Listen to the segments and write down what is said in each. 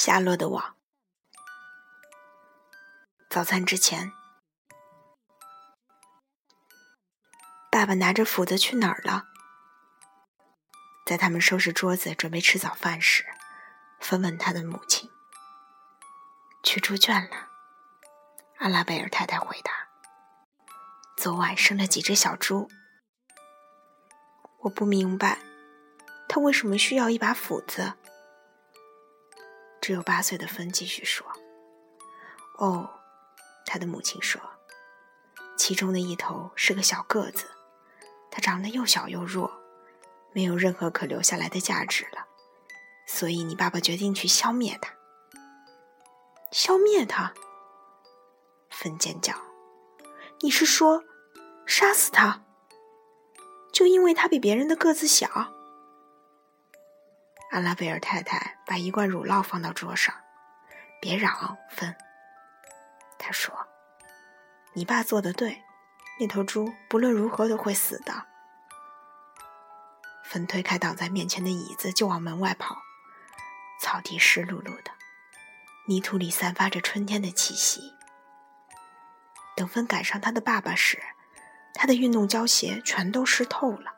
夏洛的网。早餐之前，爸爸拿着斧子去哪儿了？在他们收拾桌子准备吃早饭时，芬问他的母亲：“去猪圈了。”阿拉贝尔太太回答：“昨晚生了几只小猪。”我不明白，他为什么需要一把斧子。只有八岁的芬继续说：“哦，他的母亲说，其中的一头是个小个子，它长得又小又弱，没有任何可留下来的价值了，所以你爸爸决定去消灭它。消灭它？”芬尖叫：“你是说，杀死它？就因为它比别人的个子小？”阿拉贝尔太太把一罐乳酪放到桌上，别嚷，芬。他说：“你爸做的对，那头猪不论如何都会死的。”芬推开挡在面前的椅子，就往门外跑。草地湿漉漉的，泥土里散发着春天的气息。等芬赶上他的爸爸时，他的运动胶鞋全都湿透了。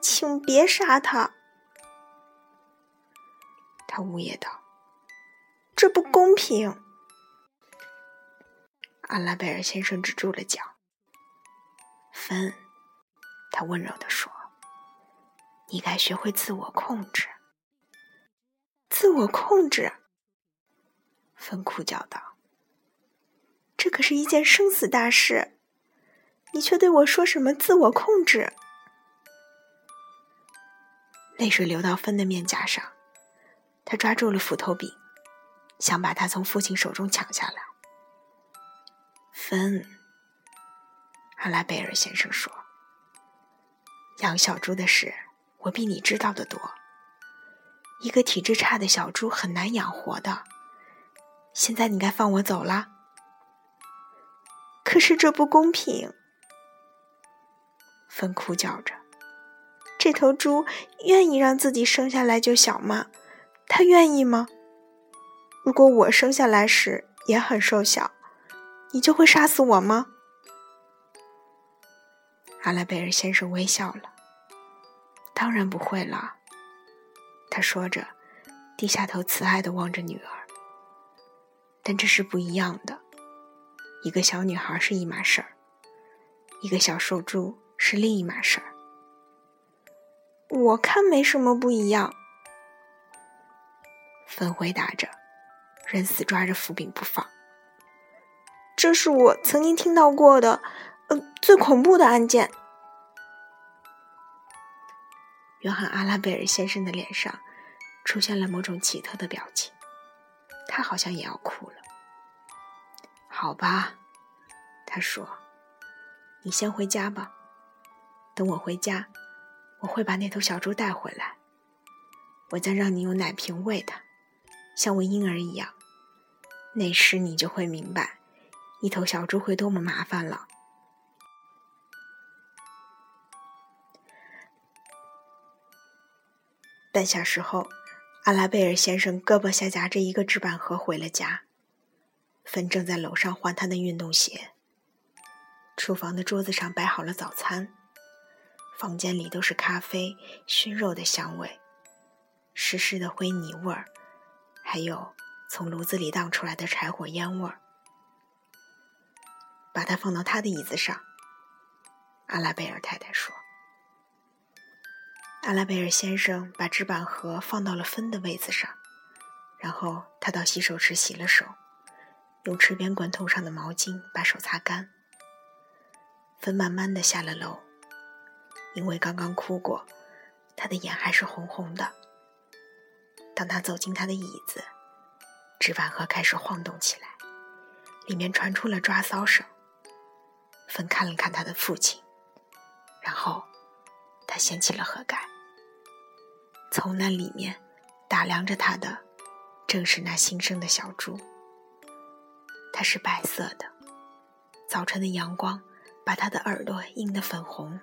请别杀他！他呜咽道：“这不公平。”阿拉贝尔先生止住了脚。芬，他温柔地说：“你该学会自我控制。”自我控制！芬哭叫道：“这可是一件生死大事，你却对我说什么自我控制？”泪水流到芬的面颊上。他抓住了斧头柄，想把它从父亲手中抢下来。芬，阿拉贝尔先生说：“养小猪的事，我比你知道的多。一个体质差的小猪很难养活的。现在你该放我走了。可是这不公平。”芬哭叫着：“这头猪愿意让自己生下来就小吗？”他愿意吗？如果我生下来时也很瘦小，你就会杀死我吗？阿拉贝尔先生微笑了。当然不会了，他说着，低下头慈爱的望着女儿。但这是不一样的，一个小女孩是一码事儿，一个小瘦猪是另一码事儿。我看没什么不一样。粉回答着，仍死抓着斧柄不放。这是我曾经听到过的，呃，最恐怖的案件。约翰·阿拉贝尔先生的脸上出现了某种奇特的表情，他好像也要哭了。好吧，他说：“你先回家吧，等我回家，我会把那头小猪带回来，我再让你用奶瓶喂它。”像喂婴儿一样，那时你就会明白，一头小猪会多么麻烦了。半小时后，阿拉贝尔先生胳膊下夹着一个纸板盒回了家。芬正在楼上换他的运动鞋。厨房的桌子上摆好了早餐，房间里都是咖啡、熏肉的香味，湿湿的灰泥味儿。还有从炉子里荡出来的柴火烟味儿。把它放到他的椅子上，阿拉贝尔太太说。阿拉贝尔先生把纸板盒放到了芬的位子上，然后他到洗手池洗了手，用池边滚筒上的毛巾把手擦干。芬慢慢的下了楼，因为刚刚哭过，他的眼还是红红的。当他走进他的椅子，纸板盒开始晃动起来，里面传出了抓搔声。芬看了看他的父亲，然后他掀起了盒盖，从那里面打量着他的，正是那新生的小猪。它是白色的，早晨的阳光把它的耳朵映得粉红。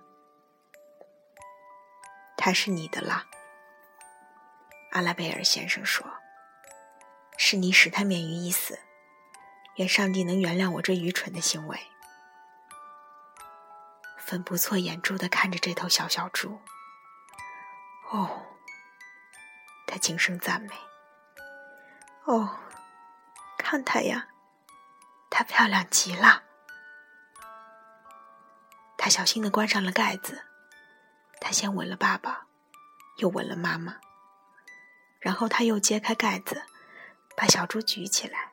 它是你的啦。阿拉贝尔先生说：“是你使他免于一死，愿上帝能原谅我这愚蠢的行为。芬不错眼珠的看着这头小小猪。哦，他轻声赞美。哦，看它呀，它漂亮极了。他小心的关上了盖子，他先吻了爸爸，又吻了妈妈，然后他又揭开盖子，把小猪举起来，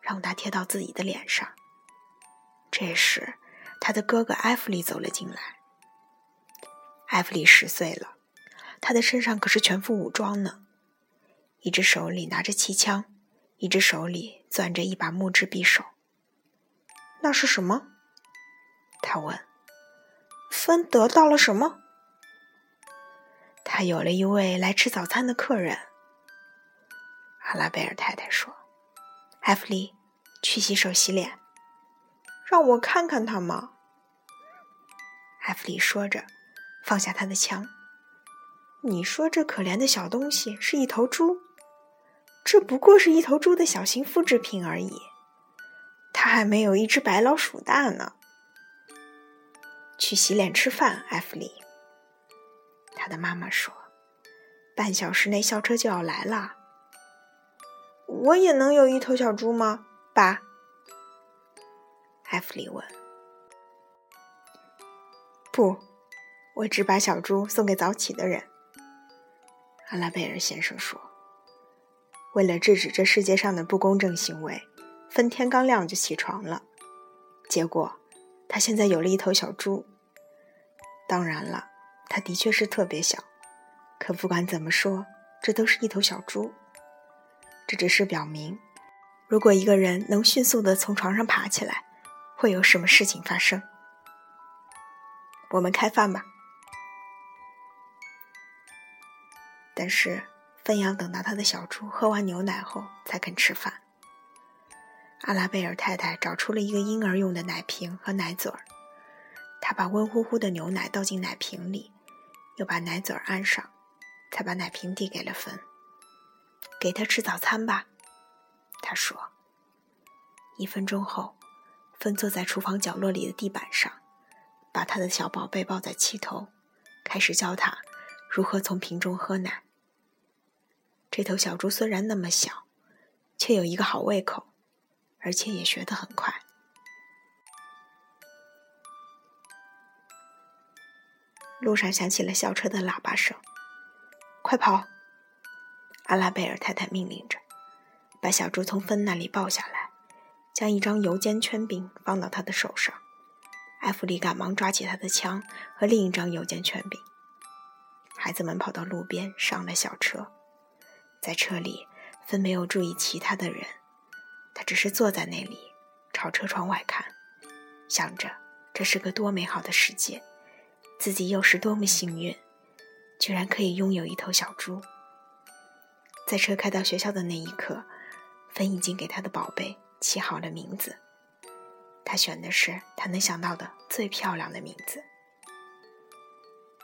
让它贴到自己的脸上。这时，他的哥哥埃弗里走了进来。埃弗里十岁了，他的身上可是全副武装呢。一只手里拿着气枪，一只手里攥着一把木质匕首。那是什么？他问。芬得到了什么？他有了一位来吃早餐的客人。阿拉贝尔太太说：“艾弗里，去洗手洗脸。”让我看看他吗？艾弗里说着，放下他的枪。你说这可怜的小东西是一头猪？这不过是一头猪的小型复制品而已，它还没有一只白老鼠大呢。去洗脸吃饭，艾弗里。他的妈妈说：“半小时内校车就要来了。”我也能有一头小猪吗，爸？艾弗里问。“不，我只把小猪送给早起的人。”阿拉贝尔先生说。为了制止这世界上的不公正行为，分天刚亮就起床了。结果，他现在有了一头小猪。当然了，他的确是特别小。可不管怎么说，这都是一头小猪。这只是表明，如果一个人能迅速的从床上爬起来，会有什么事情发生。我们开饭吧。但是。芬阳等到他的小猪喝完牛奶后才肯吃饭。阿拉贝尔太太找出了一个婴儿用的奶瓶和奶嘴儿，她把温乎乎的牛奶倒进奶瓶里，又把奶嘴儿安上，才把奶瓶递给了芬。给他吃早餐吧，他说。一分钟后，芬坐在厨房角落里的地板上，把他的小宝贝抱在膝头，开始教他如何从瓶中喝奶。这头小猪虽然那么小，却有一个好胃口，而且也学得很快。路上响起了校车的喇叭声，“快跑！”阿拉贝尔太太命令着，把小猪从芬那里抱下来，将一张油煎圈饼放到他的手上。艾弗里赶忙抓起他的枪和另一张油煎圈饼。孩子们跑到路边，上了小车。在车里，芬没有注意其他的人，他只是坐在那里，朝车窗外看，想着这是个多美好的世界，自己又是多么幸运，居然可以拥有一头小猪。在车开到学校的那一刻，芬已经给他的宝贝起好了名字，他选的是他能想到的最漂亮的名字，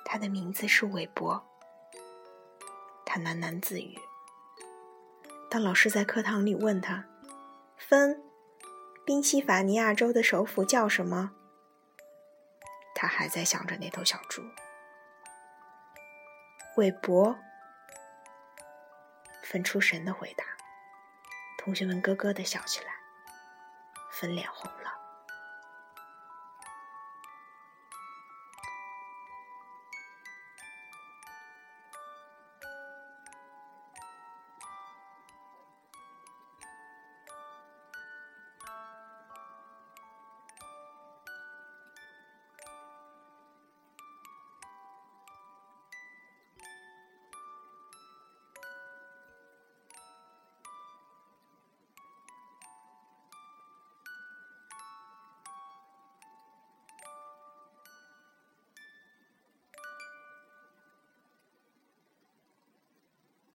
他的名字是韦伯。他喃喃自语。当老师在课堂里问他：“芬，宾夕法尼亚州的首府叫什么？”他还在想着那头小猪。韦伯。分出神的回答。同学们咯咯的笑起来。粉脸红。